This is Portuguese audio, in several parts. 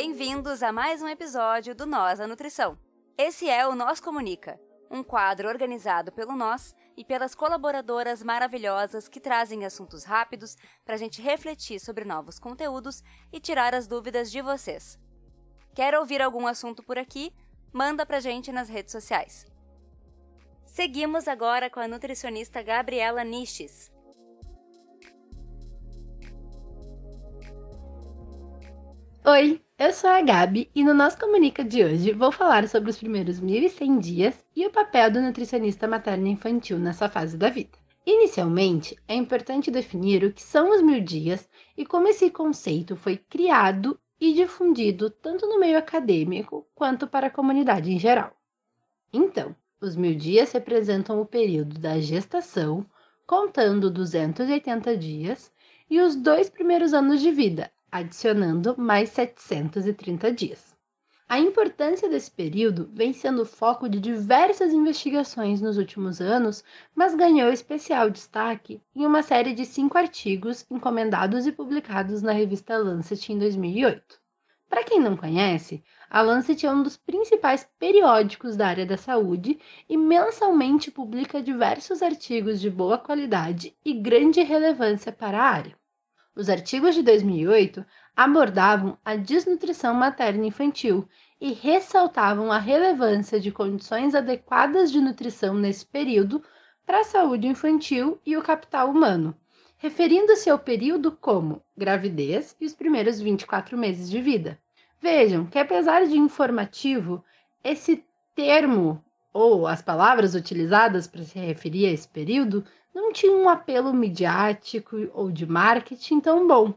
Bem-vindos a mais um episódio do Nós a Nutrição. Esse é o Nós Comunica, um quadro organizado pelo Nós e pelas colaboradoras maravilhosas que trazem assuntos rápidos para a gente refletir sobre novos conteúdos e tirar as dúvidas de vocês. Quer ouvir algum assunto por aqui? Manda pra gente nas redes sociais. Seguimos agora com a nutricionista Gabriela Niches. Oi, eu sou a Gabi e no nosso Comunica de hoje vou falar sobre os primeiros 1.100 dias e o papel do nutricionista materno-infantil nessa fase da vida. Inicialmente, é importante definir o que são os mil dias e como esse conceito foi criado e difundido tanto no meio acadêmico quanto para a comunidade em geral. Então, os mil dias representam o período da gestação, contando 280 dias, e os dois primeiros anos de vida, adicionando mais 730 dias. A importância desse período vem sendo foco de diversas investigações nos últimos anos, mas ganhou especial destaque em uma série de cinco artigos encomendados e publicados na revista Lancet em 2008. Para quem não conhece, a Lancet é um dos principais periódicos da área da saúde e mensalmente publica diversos artigos de boa qualidade e grande relevância para a área. Os artigos de 2008 abordavam a desnutrição materna infantil e ressaltavam a relevância de condições adequadas de nutrição nesse período para a saúde infantil e o capital humano, referindo-se ao período como gravidez e os primeiros 24 meses de vida. Vejam que, apesar de informativo, esse termo ou as palavras utilizadas para se referir a esse período não tinha um apelo midiático ou de marketing tão bom.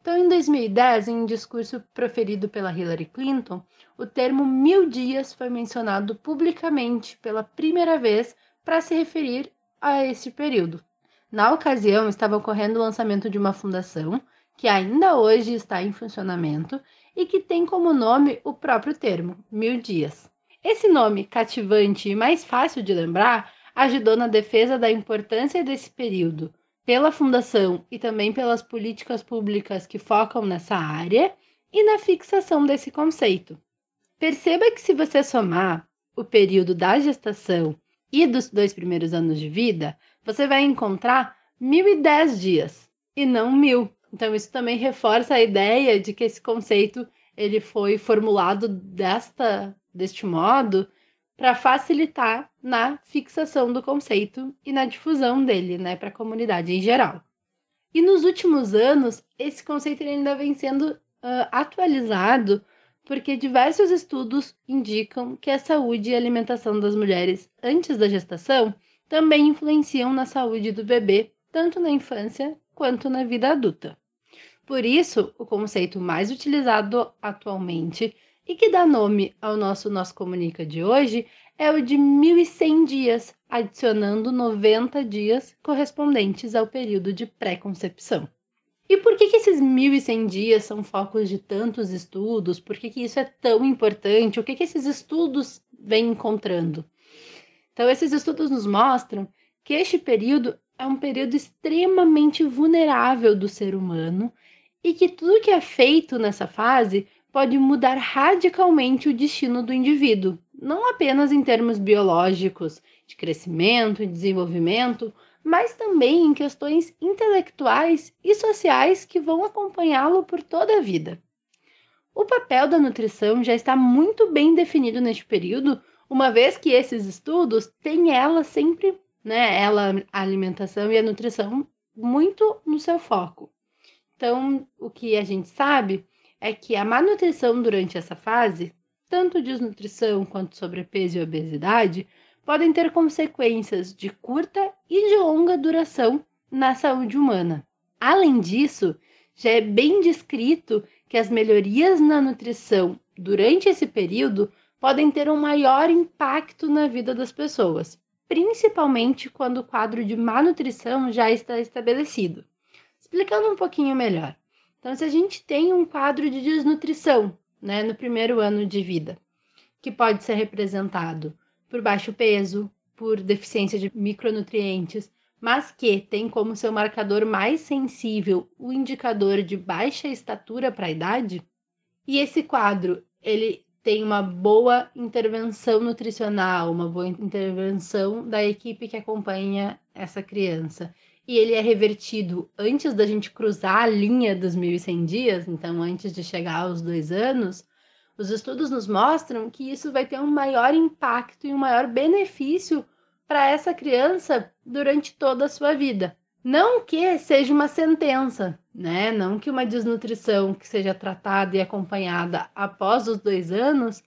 Então, em 2010, em um discurso proferido pela Hillary Clinton, o termo mil dias foi mencionado publicamente pela primeira vez para se referir a esse período. Na ocasião, estava ocorrendo o lançamento de uma fundação que ainda hoje está em funcionamento e que tem como nome o próprio termo, Mil Dias. Esse nome cativante e mais fácil de lembrar ajudou na defesa da importância desse período pela Fundação e também pelas políticas públicas que focam nessa área e na fixação desse conceito. Perceba que se você somar o período da gestação e dos dois primeiros anos de vida, você vai encontrar 1.010 dias e não mil. Então isso também reforça a ideia de que esse conceito ele foi formulado desta deste modo para facilitar na fixação do conceito e na difusão dele, né, para a comunidade em geral. E nos últimos anos, esse conceito ainda vem sendo uh, atualizado porque diversos estudos indicam que a saúde e alimentação das mulheres antes da gestação também influenciam na saúde do bebê, tanto na infância quanto na vida adulta. Por isso, o conceito mais utilizado atualmente e que dá nome ao nosso Nosso Comunica de hoje é o de 1.100 dias, adicionando 90 dias correspondentes ao período de pré-concepção. E por que, que esses 1.100 dias são focos de tantos estudos? Por que, que isso é tão importante? O que, que esses estudos vêm encontrando? Então, esses estudos nos mostram que este período é um período extremamente vulnerável do ser humano e que tudo que é feito nessa fase pode mudar radicalmente o destino do indivíduo, não apenas em termos biológicos, de crescimento e desenvolvimento, mas também em questões intelectuais e sociais que vão acompanhá-lo por toda a vida. O papel da nutrição já está muito bem definido neste período, uma vez que esses estudos têm ela sempre, né, ela a alimentação e a nutrição muito no seu foco. Então, o que a gente sabe é que a má nutrição durante essa fase, tanto desnutrição quanto sobrepeso e obesidade, podem ter consequências de curta e de longa duração na saúde humana. Além disso, já é bem descrito que as melhorias na nutrição durante esse período podem ter um maior impacto na vida das pessoas, principalmente quando o quadro de má nutrição já está estabelecido. Explicando um pouquinho melhor. Então, se a gente tem um quadro de desnutrição, né, no primeiro ano de vida, que pode ser representado por baixo peso, por deficiência de micronutrientes, mas que tem como seu marcador mais sensível o indicador de baixa estatura para a idade, e esse quadro, ele tem uma boa intervenção nutricional, uma boa intervenção da equipe que acompanha essa criança. E ele é revertido antes da gente cruzar a linha dos 1.100 dias, então antes de chegar aos dois anos, os estudos nos mostram que isso vai ter um maior impacto e um maior benefício para essa criança durante toda a sua vida. Não que seja uma sentença, né? Não que uma desnutrição que seja tratada e acompanhada após os dois anos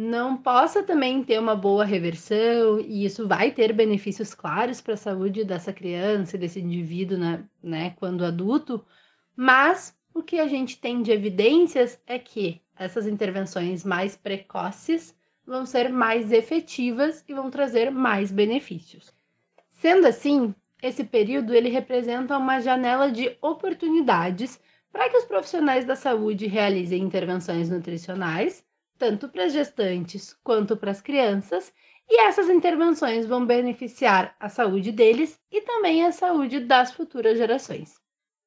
não possa também ter uma boa reversão e isso vai ter benefícios claros para a saúde dessa criança desse indivíduo, né, né, quando adulto, mas o que a gente tem de evidências é que essas intervenções mais precoces vão ser mais efetivas e vão trazer mais benefícios. Sendo assim, esse período ele representa uma janela de oportunidades para que os profissionais da saúde realizem intervenções nutricionais, tanto para as gestantes quanto para as crianças, e essas intervenções vão beneficiar a saúde deles e também a saúde das futuras gerações.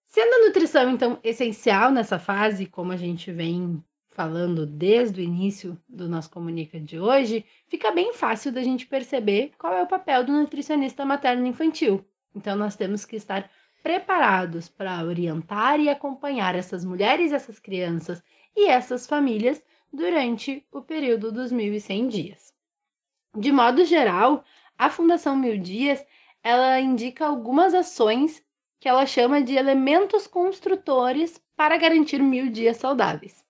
Sendo a nutrição então essencial nessa fase, como a gente vem falando desde o início do nosso comunica de hoje, fica bem fácil da gente perceber qual é o papel do nutricionista materno infantil. Então, nós temos que estar preparados para orientar e acompanhar essas mulheres, essas crianças e essas famílias durante o período dos 1.100 dias. De modo geral, a Fundação Mil Dias ela indica algumas ações que ela chama de elementos construtores para garantir mil dias saudáveis.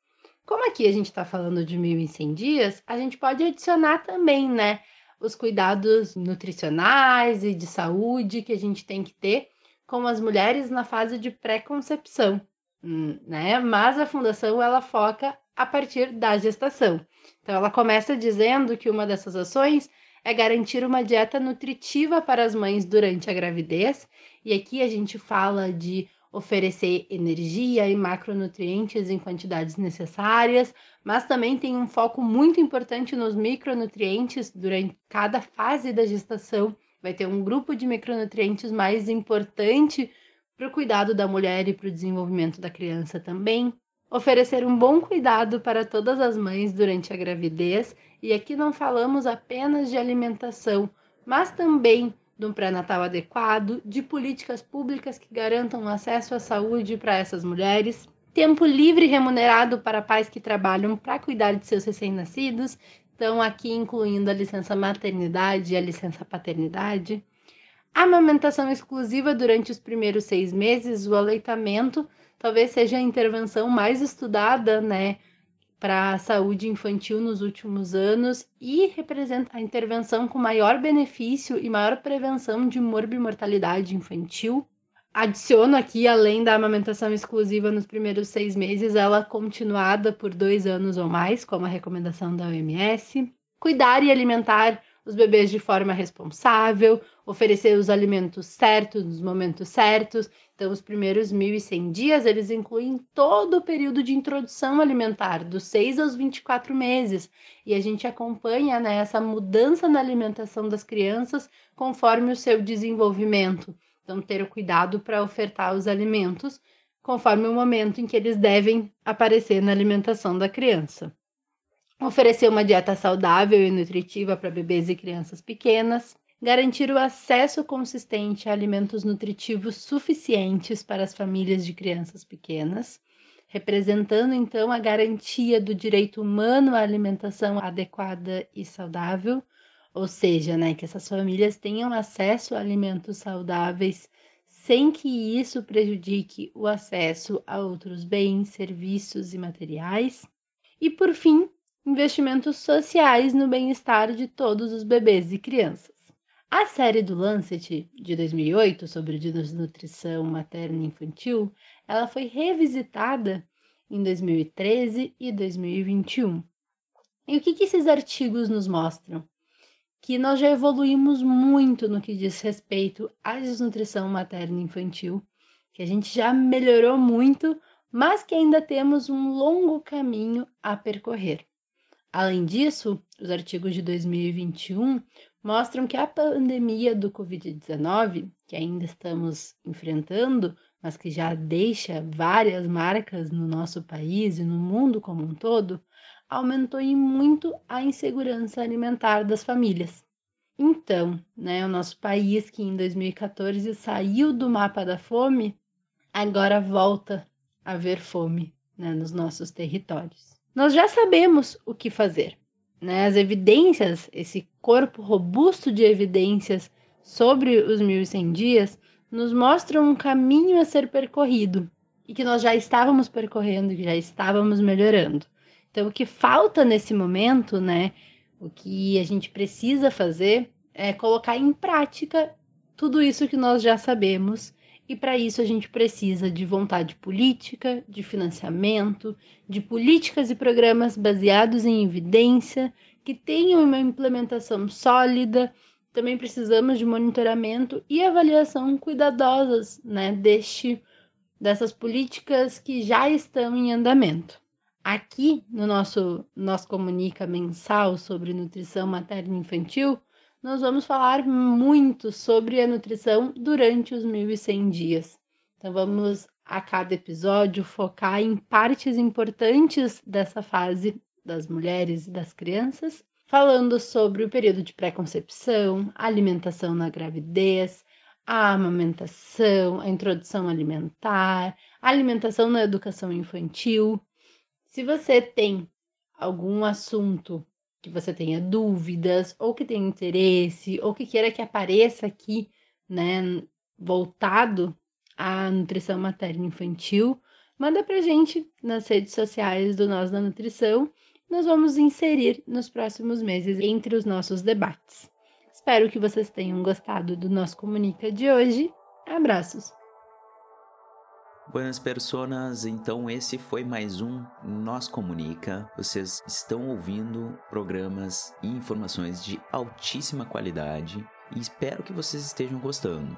Como aqui a gente está falando de 1.100 dias, a gente pode adicionar também, né, os cuidados nutricionais e de saúde que a gente tem que ter com as mulheres na fase de pré-concepção, hum, né? Mas a fundação ela foca a partir da gestação. Então ela começa dizendo que uma dessas ações é garantir uma dieta nutritiva para as mães durante a gravidez, e aqui a gente fala de oferecer energia e macronutrientes em quantidades necessárias, mas também tem um foco muito importante nos micronutrientes durante cada fase da gestação. Vai ter um grupo de micronutrientes mais importante para o cuidado da mulher e para o desenvolvimento da criança também. Oferecer um bom cuidado para todas as mães durante a gravidez, e aqui não falamos apenas de alimentação, mas também de um pré-natal adequado, de políticas públicas que garantam acesso à saúde para essas mulheres, tempo livre remunerado para pais que trabalham para cuidar de seus recém-nascidos, então aqui incluindo a licença maternidade e a licença paternidade, amamentação exclusiva durante os primeiros seis meses, o aleitamento talvez seja a intervenção mais estudada, né, para a saúde infantil nos últimos anos e representa a intervenção com maior benefício e maior prevenção de morbimortalidade infantil. Adiciono aqui, além da amamentação exclusiva nos primeiros seis meses, ela continuada por dois anos ou mais, como a recomendação da OMS. Cuidar e alimentar os bebês de forma responsável, oferecer os alimentos certos nos momentos certos. Então, os primeiros 1.100 dias, eles incluem todo o período de introdução alimentar, dos 6 aos 24 meses. E a gente acompanha né, essa mudança na alimentação das crianças conforme o seu desenvolvimento. Então, ter o cuidado para ofertar os alimentos conforme o momento em que eles devem aparecer na alimentação da criança oferecer uma dieta saudável e nutritiva para bebês e crianças pequenas, garantir o acesso consistente a alimentos nutritivos suficientes para as famílias de crianças pequenas, representando então a garantia do direito humano à alimentação adequada e saudável, ou seja, né, que essas famílias tenham acesso a alimentos saudáveis sem que isso prejudique o acesso a outros bens, serviços e materiais. E por fim, investimentos sociais no bem-estar de todos os bebês e crianças. A série do Lancet de 2008 sobre desnutrição materna e infantil, ela foi revisitada em 2013 e 2021. E o que, que esses artigos nos mostram? Que nós já evoluímos muito no que diz respeito à desnutrição materna e infantil, que a gente já melhorou muito, mas que ainda temos um longo caminho a percorrer. Além disso, os artigos de 2021 mostram que a pandemia do Covid-19, que ainda estamos enfrentando, mas que já deixa várias marcas no nosso país e no mundo como um todo, aumentou em muito a insegurança alimentar das famílias. Então, né, o nosso país que em 2014 saiu do mapa da fome, agora volta a ver fome né, nos nossos territórios. Nós já sabemos o que fazer. Né? As evidências, esse corpo robusto de evidências sobre os 1.100 dias, nos mostram um caminho a ser percorrido e que nós já estávamos percorrendo, que já estávamos melhorando. Então, o que falta nesse momento, né? O que a gente precisa fazer é colocar em prática tudo isso que nós já sabemos e para isso a gente precisa de vontade política, de financiamento, de políticas e programas baseados em evidência, que tenham uma implementação sólida. Também precisamos de monitoramento e avaliação cuidadosas né, deste, dessas políticas que já estão em andamento. Aqui no nosso nosso comunica mensal sobre nutrição materna e infantil, nós vamos falar muito sobre a nutrição durante os 1100 dias. Então vamos a cada episódio focar em partes importantes dessa fase das mulheres e das crianças, falando sobre o período de pré-concepção, alimentação na gravidez, a amamentação, a introdução alimentar, alimentação na educação infantil. Se você tem algum assunto que você tenha dúvidas, ou que tenha interesse, ou que queira que apareça aqui, né, voltado à nutrição materna infantil, manda pra gente nas redes sociais do Nós da Nutrição. Nós vamos inserir nos próximos meses entre os nossos debates. Espero que vocês tenham gostado do nosso Comunica de hoje. Abraços! Buenas personas, então esse foi mais um Nós Comunica. Vocês estão ouvindo programas e informações de altíssima qualidade e espero que vocês estejam gostando.